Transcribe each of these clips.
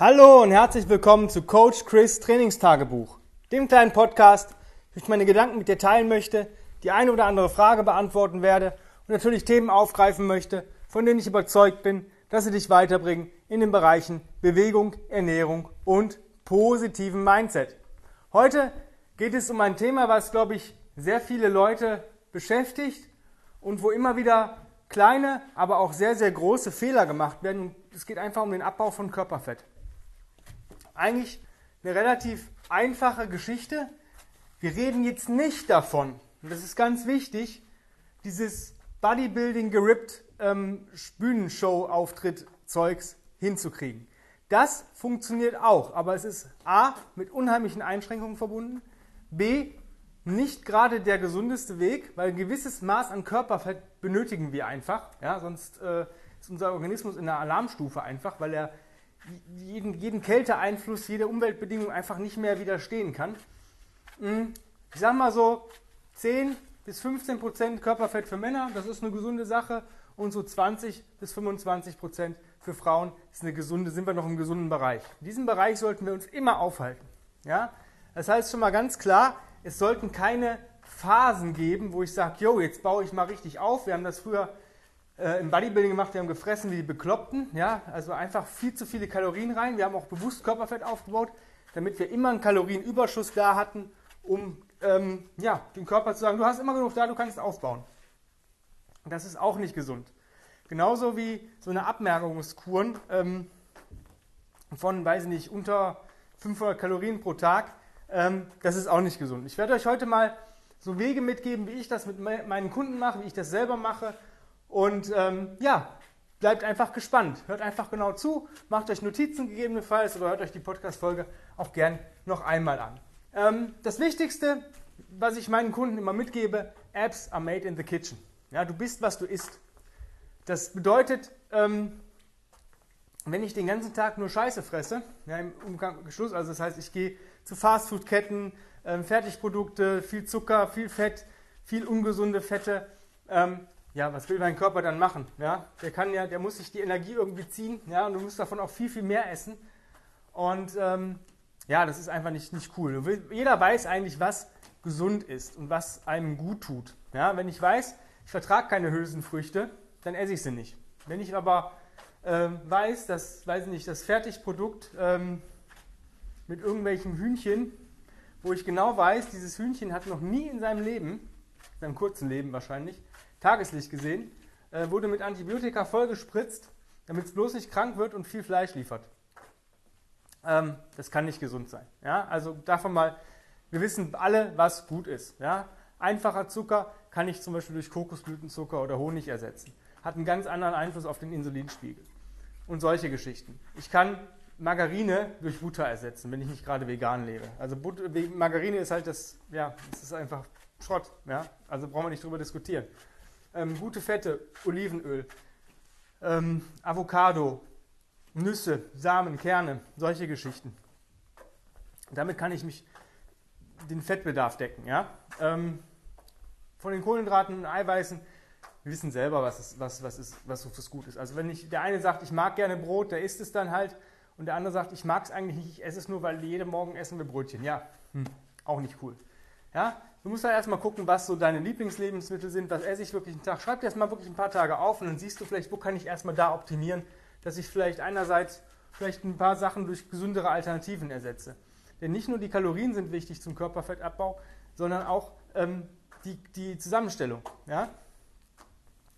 Hallo und herzlich willkommen zu Coach Chris Trainingstagebuch, dem kleinen Podcast, wo ich meine Gedanken mit dir teilen möchte, die eine oder andere Frage beantworten werde und natürlich Themen aufgreifen möchte, von denen ich überzeugt bin, dass sie dich weiterbringen in den Bereichen Bewegung, Ernährung und positiven Mindset. Heute geht es um ein Thema, was, glaube ich, sehr viele Leute beschäftigt und wo immer wieder kleine, aber auch sehr, sehr große Fehler gemacht werden. Es geht einfach um den Abbau von Körperfett eigentlich eine relativ einfache Geschichte. Wir reden jetzt nicht davon, und das ist ganz wichtig, dieses Bodybuilding gerippt ähm, Bühnenshow-Auftritt-Zeugs hinzukriegen. Das funktioniert auch, aber es ist A, mit unheimlichen Einschränkungen verbunden, B, nicht gerade der gesundeste Weg, weil ein gewisses Maß an Körperfett benötigen wir einfach, ja, sonst äh, ist unser Organismus in der Alarmstufe einfach, weil er jeden, jeden Kälteeinfluss, jede Umweltbedingung einfach nicht mehr widerstehen kann. Hm, ich sage mal so 10 bis 15 Prozent Körperfett für Männer, das ist eine gesunde Sache. Und so 20 bis 25 Prozent für Frauen ist eine gesunde, sind wir noch im gesunden Bereich. In diesem Bereich sollten wir uns immer aufhalten. Ja? Das heißt schon mal ganz klar, es sollten keine Phasen geben, wo ich sage, jo, jetzt baue ich mal richtig auf. Wir haben das früher äh, im Bodybuilding gemacht, wir haben gefressen wie die Bekloppten, ja, also einfach viel zu viele Kalorien rein. Wir haben auch bewusst Körperfett aufgebaut, damit wir immer einen Kalorienüberschuss da hatten, um ähm, ja, dem Körper zu sagen, du hast immer genug da, du kannst aufbauen. Das ist auch nicht gesund. Genauso wie so eine Abmerkungskuren ähm, von, weiß ich nicht, unter 500 Kalorien pro Tag, ähm, das ist auch nicht gesund. Ich werde euch heute mal so Wege mitgeben, wie ich das mit meinen Kunden mache, wie ich das selber mache, und ähm, ja, bleibt einfach gespannt. Hört einfach genau zu, macht euch Notizen gegebenenfalls oder hört euch die Podcast-Folge auch gern noch einmal an. Ähm, das Wichtigste, was ich meinen Kunden immer mitgebe, Apps are made in the kitchen. Ja, du bist, was du isst. Das bedeutet, ähm, wenn ich den ganzen Tag nur Scheiße fresse, ja, im Umschluss, also das heißt, ich gehe zu Fastfood-Ketten, ähm, Fertigprodukte, viel Zucker, viel Fett, viel ungesunde Fette, ähm, ja, was will dein Körper dann machen? Ja, der kann ja, der muss sich die Energie irgendwie ziehen, ja, und du musst davon auch viel, viel mehr essen. Und ähm, ja, das ist einfach nicht, nicht cool. Jeder weiß eigentlich, was gesund ist und was einem gut tut. Ja, wenn ich weiß, ich vertrage keine Hülsenfrüchte, dann esse ich sie nicht. Wenn ich aber ähm, weiß, dass, weiß nicht, das Fertigprodukt ähm, mit irgendwelchen Hühnchen, wo ich genau weiß, dieses Hühnchen hat noch nie in seinem Leben, in seinem kurzen Leben wahrscheinlich, Tageslicht gesehen, äh, wurde mit Antibiotika vollgespritzt, damit es bloß nicht krank wird und viel Fleisch liefert. Ähm, das kann nicht gesund sein. Ja? Also davon mal, wir wissen alle, was gut ist. Ja? Einfacher Zucker kann ich zum Beispiel durch Kokosblütenzucker oder Honig ersetzen. Hat einen ganz anderen Einfluss auf den Insulinspiegel. Und solche Geschichten. Ich kann Margarine durch Butter ersetzen, wenn ich nicht gerade vegan lebe. Also Butter, Margarine ist halt das, ja, das ist einfach Schrott. Ja? Also brauchen wir nicht drüber diskutieren ähm, gute Fette, Olivenöl, ähm, Avocado, Nüsse, Samen, Kerne, solche Geschichten. Damit kann ich mich den Fettbedarf decken. Ja? Ähm, von den Kohlenhydraten und Eiweißen, wir wissen selber, was, ist, was, was, ist, was so gut ist. Also wenn ich, der eine sagt, ich mag gerne Brot, der isst es dann halt. Und der andere sagt, ich mag es eigentlich nicht, ich esse es nur, weil jeden Morgen essen wir Brötchen. Ja, hm, auch nicht cool. Ja? Du musst halt erstmal gucken, was so deine Lieblingslebensmittel sind, was esse ich wirklich einen Tag. Schreib dir erstmal wirklich ein paar Tage auf und dann siehst du vielleicht, wo kann ich erstmal da optimieren, dass ich vielleicht einerseits vielleicht ein paar Sachen durch gesündere Alternativen ersetze. Denn nicht nur die Kalorien sind wichtig zum Körperfettabbau, sondern auch ähm, die, die Zusammenstellung. Ja?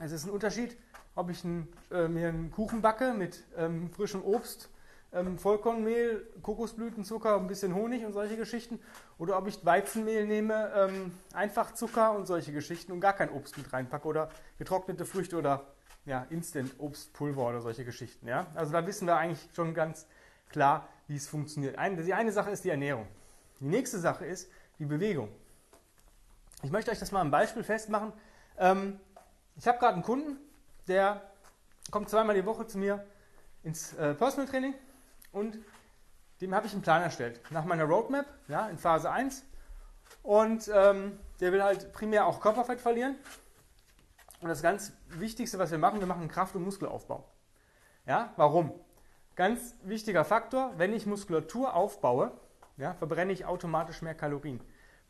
Es ist ein Unterschied, ob ich ein, äh, mir einen Kuchen backe mit ähm, frischem Obst ähm, Vollkornmehl, Kokosblütenzucker, ein bisschen Honig und solche Geschichten. Oder ob ich Weizenmehl nehme, ähm, einfach Zucker und solche Geschichten und gar kein Obst mit reinpacke oder getrocknete Früchte oder ja, Instant-Obstpulver oder solche Geschichten. Ja? Also da wissen wir eigentlich schon ganz klar, wie es funktioniert. Eine, die eine Sache ist die Ernährung. Die nächste Sache ist die Bewegung. Ich möchte euch das mal am Beispiel festmachen. Ähm, ich habe gerade einen Kunden, der kommt zweimal die Woche zu mir ins äh, Personal Training und dem habe ich einen Plan erstellt. Nach meiner Roadmap, ja, in Phase 1. Und ähm, der will halt primär auch Körperfett verlieren. Und das ganz Wichtigste, was wir machen, wir machen Kraft- und Muskelaufbau. Ja, warum? ganz wichtiger Faktor, wenn ich Muskulatur aufbaue, ja, verbrenne ich automatisch mehr Kalorien.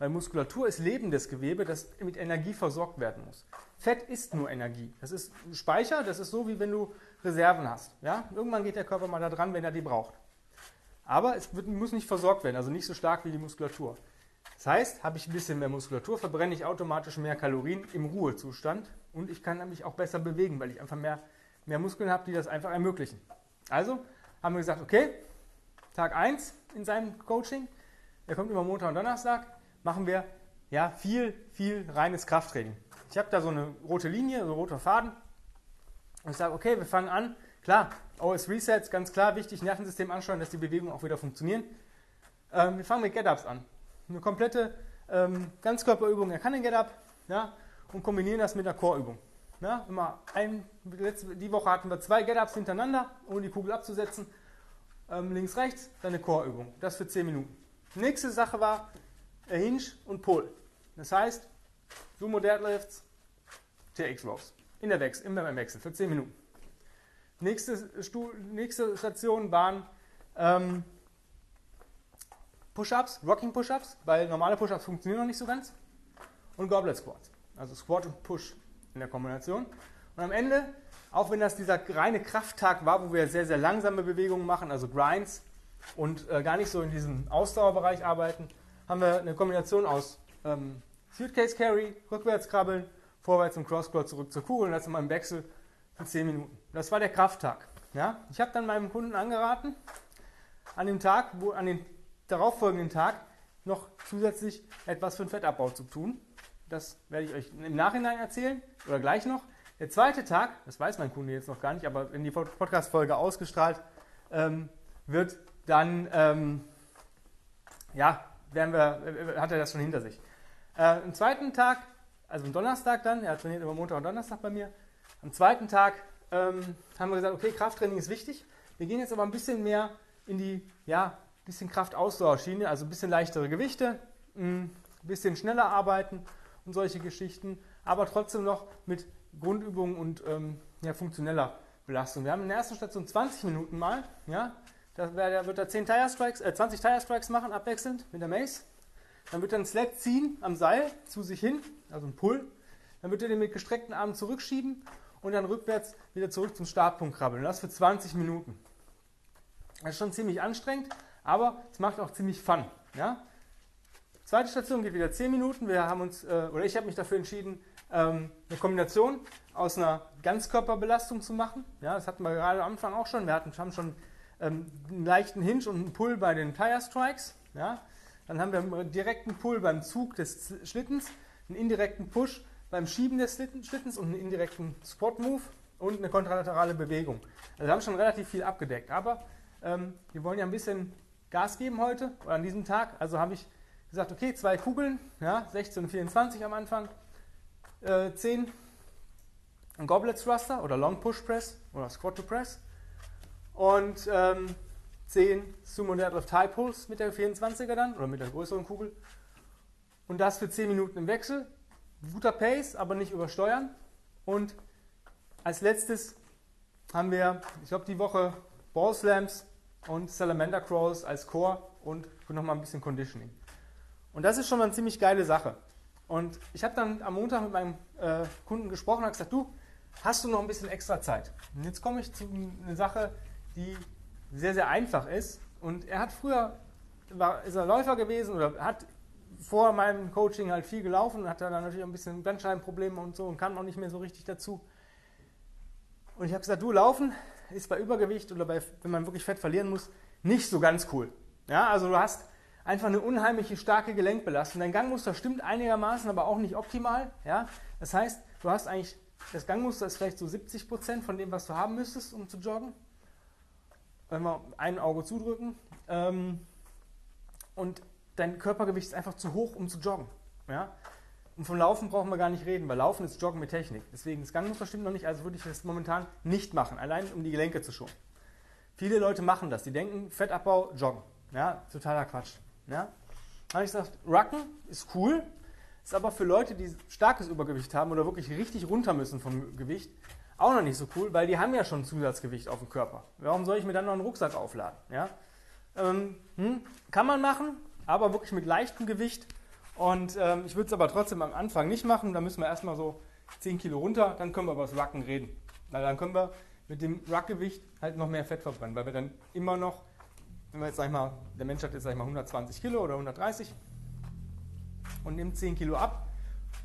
Weil Muskulatur ist lebendes Gewebe, das mit Energie versorgt werden muss. Fett ist nur Energie. Das ist Speicher, das ist so, wie wenn du Reserven hast. Ja? Irgendwann geht der Körper mal da dran, wenn er die braucht. Aber es wird, muss nicht versorgt werden, also nicht so stark wie die Muskulatur. Das heißt, habe ich ein bisschen mehr Muskulatur, verbrenne ich automatisch mehr Kalorien im Ruhezustand und ich kann mich auch besser bewegen, weil ich einfach mehr, mehr Muskeln habe, die das einfach ermöglichen. Also haben wir gesagt, okay, Tag 1 in seinem Coaching, der kommt immer Montag und Donnerstag, machen wir ja viel, viel reines Krafttraining. Ich habe da so eine rote Linie, so ein roter Faden und ich sage, okay, wir fangen an. Klar, OS Resets, ganz klar, wichtig, Nervensystem anschauen, dass die Bewegungen auch wieder funktionieren. Ähm, wir fangen mit Get-Ups an. Eine komplette ähm, Ganzkörperübung, er kann den Get-Up, ja, und kombinieren das mit einer Core-Übung. Ja, immer ein, letzte, die Woche hatten wir zwei Get-Ups hintereinander, ohne die Kugel abzusetzen. Ähm, links, rechts, dann eine Core-Übung. Das für 10 Minuten. Nächste Sache war äh, Hinge und Pull. Das heißt, Sumo Deadlifts, TX Rows. In der Wechsel, immer im Wechsel für 10 Minuten. Nächste, Stu nächste Station waren ähm, Push-Ups, Rocking Push-Ups, weil normale Push-Ups funktionieren noch nicht so ganz. Und Goblet Squats. Also Squat und Push in der Kombination. Und am Ende, auch wenn das dieser reine Krafttag war, wo wir sehr, sehr langsame Bewegungen machen, also Grinds und äh, gar nicht so in diesem Ausdauerbereich arbeiten, haben wir eine Kombination aus ähm, Suitcase Carry, rückwärts krabbeln, vorwärts im Cross Squat zurück zur Kugel und das immer im Wechsel für 10 Minuten. Das war der Krafttag. Ja? Ich habe dann meinem Kunden angeraten, an dem Tag, wo, an den darauffolgenden Tag noch zusätzlich etwas für den Fettabbau zu tun. Das werde ich euch im Nachhinein erzählen oder gleich noch. Der zweite Tag, das weiß mein Kunde jetzt noch gar nicht, aber wenn die Podcast-Folge ausgestrahlt ähm, wird, dann ähm, ja, werden wir, hat er das schon hinter sich. Äh, am zweiten Tag, also am Donnerstag dann, er trainiert immer Montag und Donnerstag bei mir, am zweiten Tag ähm, haben wir gesagt, okay, Krafttraining ist wichtig. Wir gehen jetzt aber ein bisschen mehr in die, ja, bisschen Kraftausdauerschiene, also ein bisschen leichtere Gewichte, ein bisschen schneller arbeiten und solche Geschichten, aber trotzdem noch mit Grundübungen und ähm, ja, funktioneller Belastung. Wir haben in der ersten Station 20 Minuten mal, ja, da wird er 10 Tire Strikes, äh, 20 Tire Strikes machen, abwechselnd mit der Mace. Dann wird er einen Sled ziehen am Seil zu sich hin, also ein Pull. Dann wird er den mit gestreckten Armen zurückschieben und dann rückwärts wieder zurück zum Startpunkt krabbeln. das für 20 Minuten. Das ist schon ziemlich anstrengend, aber es macht auch ziemlich Fun. Ja? Zweite Station geht wieder 10 Minuten. Wir haben uns, äh, oder ich habe mich dafür entschieden, ähm, eine Kombination aus einer Ganzkörperbelastung zu machen. Ja, das hatten wir gerade am Anfang auch schon. Wir hatten, haben schon ähm, einen leichten Hinge und einen Pull bei den Tire Strikes. Ja. Dann haben wir einen direkten Pull beim Zug des Schlittens, einen indirekten Push beim Schieben des Schlittens und einen indirekten Squat Move und eine kontralaterale Bewegung. Also wir haben schon relativ viel abgedeckt. Aber ähm, wir wollen ja ein bisschen Gas geben heute oder an diesem Tag. Also habe ich gesagt, okay, zwei Kugeln, ja, 16 und 24 am Anfang, äh, 10 Goblet Thruster oder Long Push Press oder Squat to Press und ähm, 10 Sumo Deadlift High Pulls mit der 24er dann oder mit der größeren Kugel und das für 10 Minuten im Wechsel. Guter Pace, aber nicht übersteuern. Und als letztes haben wir, ich glaube, die Woche Ball Slams und Salamander Crawls als Core und nochmal ein bisschen Conditioning. Und das ist schon mal eine ziemlich geile Sache. Und ich habe dann am Montag mit meinem äh, Kunden gesprochen und gesagt, du, hast du noch ein bisschen extra Zeit? Und jetzt komme ich zu einer Sache, die sehr, sehr einfach ist. Und er hat früher, war, ist er Läufer gewesen oder hat vor meinem Coaching halt viel gelaufen und hatte dann natürlich ein bisschen Bandscheibenprobleme und so und kam auch nicht mehr so richtig dazu. Und ich habe gesagt, du, Laufen ist bei Übergewicht oder bei, wenn man wirklich Fett verlieren muss, nicht so ganz cool. Ja, also du hast einfach eine unheimliche starke Gelenkbelastung. Dein Gangmuster stimmt einigermaßen, aber auch nicht optimal. Ja? Das heißt, du hast eigentlich, das Gangmuster ist vielleicht so 70 Prozent von dem, was du haben müsstest, um zu joggen. Wenn wir ein Auge zudrücken. Ähm, und dein Körpergewicht ist einfach zu hoch, um zu joggen. Ja? Und vom Laufen brauchen wir gar nicht reden, weil Laufen ist Joggen mit Technik. Deswegen, das Gangmuster stimmt noch nicht, also würde ich das momentan nicht machen, allein um die Gelenke zu schonen. Viele Leute machen das, die denken, Fettabbau, Joggen. Ja, totaler Quatsch. Ja? Da habe ich gesagt, Rucken ist cool, ist aber für Leute, die starkes Übergewicht haben oder wirklich richtig runter müssen vom Gewicht, Auch noch nicht so cool, weil die haben ja schon Zusatzgewicht auf dem Körper. Warum soll ich mir dann noch einen Rucksack aufladen? Ja? Ähm, hm, kann man machen, aber wirklich mit leichtem Gewicht. Und ähm, ich würde es aber trotzdem am Anfang nicht machen. Da müssen wir erstmal so 10 Kilo runter, dann können wir über das Rucken reden. Weil dann können wir mit dem Ruckgewicht halt noch mehr Fett verbrennen, weil wir dann immer noch, wenn wir jetzt sag ich mal, der Mensch hat jetzt sag ich mal 120 Kilo oder 130 und nimmt 10 Kilo ab,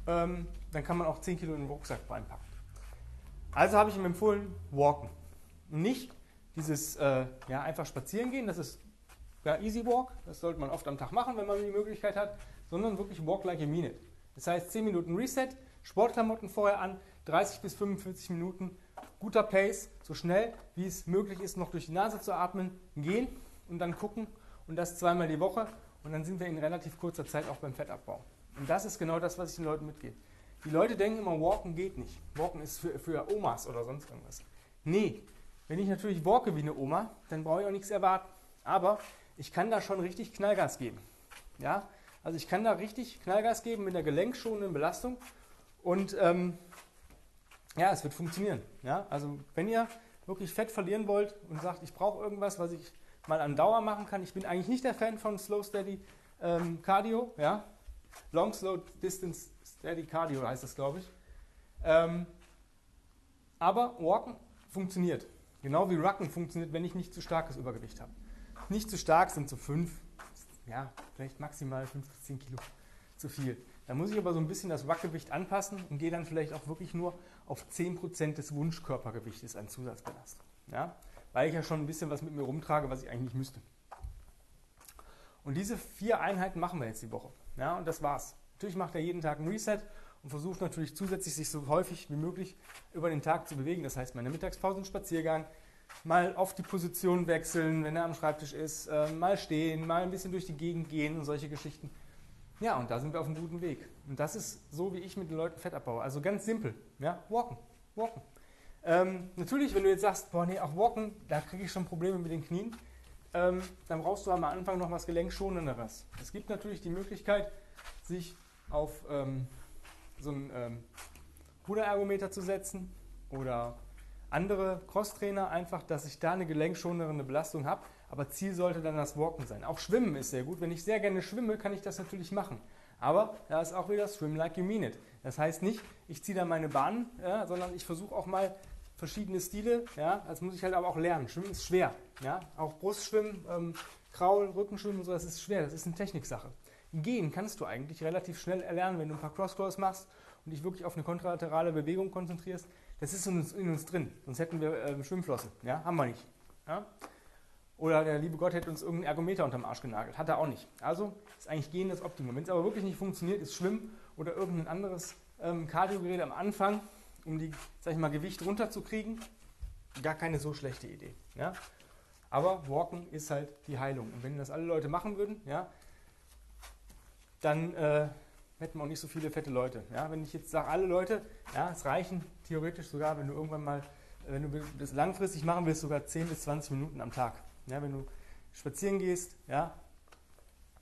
ähm, dann kann man auch 10 Kilo in den Rucksack reinpacken. Also habe ich ihm empfohlen, walken. Nicht dieses äh, ja, einfach spazieren gehen, das ist ja, Easy Walk, das sollte man oft am Tag machen, wenn man die Möglichkeit hat, sondern wirklich Walk like a minute. Das heißt 10 Minuten Reset, Sportklamotten vorher an, 30 bis 45 Minuten, guter Pace, so schnell wie es möglich ist, noch durch die Nase zu atmen, gehen und dann gucken und das zweimal die Woche und dann sind wir in relativ kurzer Zeit auch beim Fettabbau. Und das ist genau das, was ich den Leuten mitgebe. Die Leute denken immer, Walken geht nicht. Walken ist für, für Omas oder sonst irgendwas. Nee, wenn ich natürlich walke wie eine Oma, dann brauche ich auch nichts erwarten. Aber ich kann da schon richtig Knallgas geben. Ja, also ich kann da richtig Knallgas geben mit einer gelenkschonenden Belastung und ähm, ja, es wird funktionieren. Ja, also wenn ihr wirklich Fett verlieren wollt und sagt, ich brauche irgendwas, was ich mal an Dauer machen kann, ich bin eigentlich nicht der Fan von Slow Steady ähm, Cardio, ja, Long Slow Distance Steady Cardio heißt das, glaube ich. Ähm, aber Walken funktioniert. Genau wie Rucken funktioniert, wenn ich nicht zu starkes Übergewicht habe. Nicht zu stark sind so 5, ja, vielleicht maximal 5 bis 10 Kilo zu viel. Da muss ich aber so ein bisschen das Ruckgewicht anpassen und gehe dann vielleicht auch wirklich nur auf 10% des Wunschkörpergewichtes an Zusatzbelastung. Ja? Weil ich ja schon ein bisschen was mit mir rumtrage, was ich eigentlich müsste. Und diese vier Einheiten machen wir jetzt die Woche. Ja, und das war's. Natürlich macht er jeden Tag ein Reset und versucht natürlich zusätzlich sich so häufig wie möglich über den Tag zu bewegen. Das heißt, meine Mittagspause ein Spaziergang, mal auf die Position wechseln, wenn er am Schreibtisch ist, äh, mal stehen, mal ein bisschen durch die Gegend gehen und solche Geschichten. Ja, und da sind wir auf einem guten Weg. Und das ist so, wie ich mit den Leuten Fett abbaue. Also ganz simpel. Ja, walken, walken. Ähm, natürlich, wenn du jetzt sagst, boah, nee, auch walken, da kriege ich schon Probleme mit den Knien, ähm, dann brauchst du am Anfang noch was Gelenkschonenderes. Es gibt natürlich die Möglichkeit, sich auf ähm, so einen ähm, Ruderergometer zu setzen oder andere Crosstrainer einfach, dass ich da eine gelenkschonende Belastung habe. Aber Ziel sollte dann das Walken sein. Auch Schwimmen ist sehr gut. Wenn ich sehr gerne schwimme, kann ich das natürlich machen. Aber da ist auch wieder Swim like you mean it. Das heißt nicht, ich ziehe da meine Bahn, ja, sondern ich versuche auch mal verschiedene Stile. Ja. Das muss ich halt aber auch lernen. Schwimmen ist schwer. Ja. Auch Brustschwimmen, ähm, Kraul, Rückenschwimmen und so, das ist schwer. Das ist eine Techniksache. Gehen kannst du eigentlich relativ schnell erlernen, wenn du ein paar Cross-Crawls machst und dich wirklich auf eine kontralaterale Bewegung konzentrierst. Das ist in uns, in uns drin, sonst hätten wir äh, Schwimmflossen. Ja? Haben wir nicht. Ja? Oder der liebe Gott hätte uns irgendeinen Ergometer unterm Arsch genagelt. Hat er auch nicht. Also ist eigentlich Gehen das Optimum. Wenn es aber wirklich nicht funktioniert, ist Schwimmen oder irgendein anderes ähm, Kardiogerät am Anfang, um die, sag ich mal, Gewicht runterzukriegen, gar keine so schlechte Idee. Ja? Aber Walken ist halt die Heilung. Und wenn das alle Leute machen würden, ja, dann äh, hätten wir auch nicht so viele fette Leute. Ja? Wenn ich jetzt sage, alle Leute, ja, es reichen theoretisch sogar, wenn du irgendwann mal, äh, wenn du das langfristig machen willst, sogar 10 bis 20 Minuten am Tag. Ja, wenn du spazieren gehst, ja,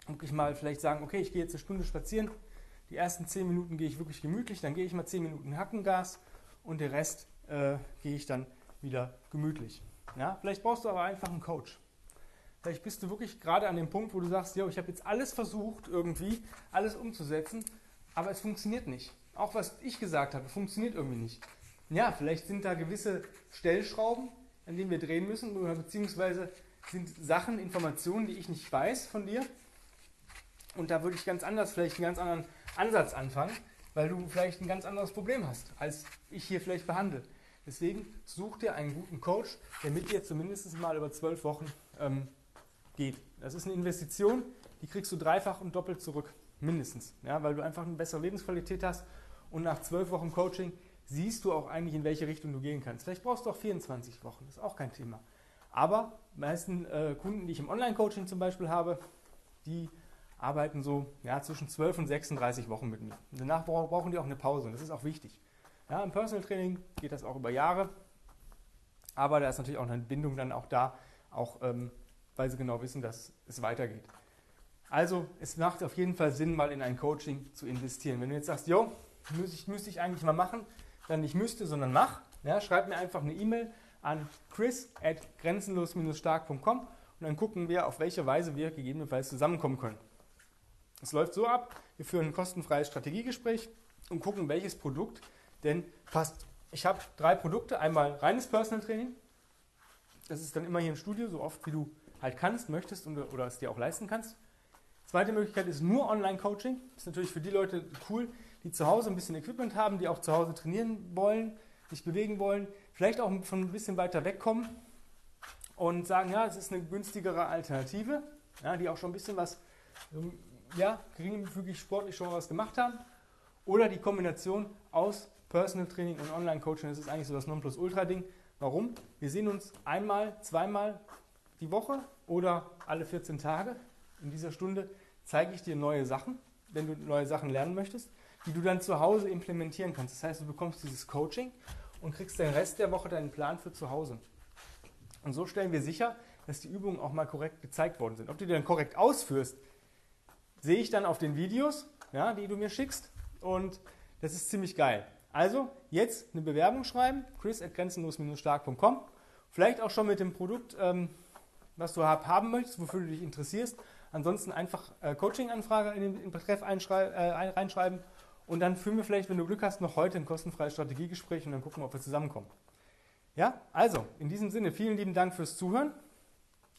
wirklich mal vielleicht sagen, okay, ich gehe jetzt eine Stunde spazieren, die ersten 10 Minuten gehe ich wirklich gemütlich, dann gehe ich mal 10 Minuten Hackengas und den Rest äh, gehe ich dann wieder gemütlich. Ja, vielleicht brauchst du aber einfach einen Coach. Vielleicht bist du wirklich gerade an dem Punkt, wo du sagst, ich habe jetzt alles versucht, irgendwie alles umzusetzen, aber es funktioniert nicht. Auch was ich gesagt habe, funktioniert irgendwie nicht. Ja, vielleicht sind da gewisse Stellschrauben, an denen wir drehen müssen, beziehungsweise sind Sachen, Informationen, die ich nicht weiß von dir. Und da würde ich ganz anders, vielleicht einen ganz anderen Ansatz anfangen, weil du vielleicht ein ganz anderes Problem hast, als ich hier vielleicht behandle. Deswegen such dir einen guten Coach, der mit dir zumindest mal über zwölf Wochen ähm, geht. Das ist eine Investition, die kriegst du dreifach und doppelt zurück, mindestens, ja, weil du einfach eine bessere Lebensqualität hast und nach zwölf Wochen Coaching siehst du auch eigentlich, in welche Richtung du gehen kannst. Vielleicht brauchst du auch 24 Wochen, das ist auch kein Thema. Aber die meisten äh, Kunden, die ich im Online-Coaching zum Beispiel habe, die arbeiten so ja, zwischen 12 und 36 Wochen mit mir. Und danach brauchen die auch eine Pause und das ist auch wichtig. Ja, Im Personal Training geht das auch über Jahre, aber da ist natürlich auch eine Bindung dann auch da, auch ähm, weil sie genau wissen, dass es weitergeht. Also es macht auf jeden Fall Sinn, mal in ein Coaching zu investieren. Wenn du jetzt sagst, jo, müsste ich, müsste ich eigentlich mal machen, dann nicht müsste, sondern mach, Ja, schreib mir einfach eine E-Mail an chris at grenzenlos-stark.com und dann gucken wir, auf welche Weise wir gegebenenfalls zusammenkommen können. Es läuft so ab, wir führen ein kostenfreies Strategiegespräch und gucken, welches Produkt denn passt. Ich habe drei Produkte. Einmal reines Personal Training. Das ist dann immer hier im Studio, so oft wie du halt kannst, möchtest und, oder es dir auch leisten kannst. Zweite Möglichkeit ist nur Online-Coaching. Ist natürlich für die Leute cool, die zu Hause ein bisschen Equipment haben, die auch zu Hause trainieren wollen, sich bewegen wollen, vielleicht auch von ein bisschen weiter wegkommen und sagen, ja, es ist eine günstigere Alternative, ja, die auch schon ein bisschen was, ja, geringfügig sportlich schon was gemacht haben. Oder die Kombination aus Personal Training und Online-Coaching, das ist eigentlich so das Nonplusultra-Ding. Warum? Wir sehen uns einmal, zweimal die Woche oder alle 14 Tage. In dieser Stunde zeige ich dir neue Sachen, wenn du neue Sachen lernen möchtest, die du dann zu Hause implementieren kannst. Das heißt, du bekommst dieses Coaching und kriegst den Rest der Woche deinen Plan für zu Hause. Und so stellen wir sicher, dass die Übungen auch mal korrekt gezeigt worden sind. Ob du die dann korrekt ausführst, sehe ich dann auf den Videos, ja, die du mir schickst. Und das ist ziemlich geil. Also jetzt eine Bewerbung schreiben, chris at grenzenlos-stark.com. Vielleicht auch schon mit dem Produkt, ähm, was du haben möchtest, wofür du dich interessierst. Ansonsten einfach äh, Coaching-Anfrage in den Betreff äh, reinschreiben und dann führen wir vielleicht, wenn du Glück hast, noch heute ein kostenfreies Strategiegespräch und dann gucken wir, ob wir zusammenkommen. Ja, also in diesem Sinne, vielen lieben Dank fürs Zuhören.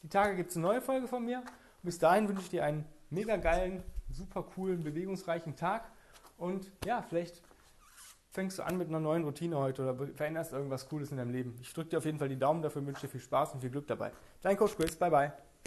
Die Tage gibt es eine neue Folge von mir. bis dahin wünsche ich dir einen mega geilen, super coolen, bewegungsreichen Tag und ja, vielleicht fängst du an mit einer neuen Routine heute oder veränderst irgendwas Cooles in deinem Leben. Ich drücke dir auf jeden Fall die Daumen dafür, wünsche dir viel Spaß und viel Glück dabei. Dein Coach Chris, bye bye.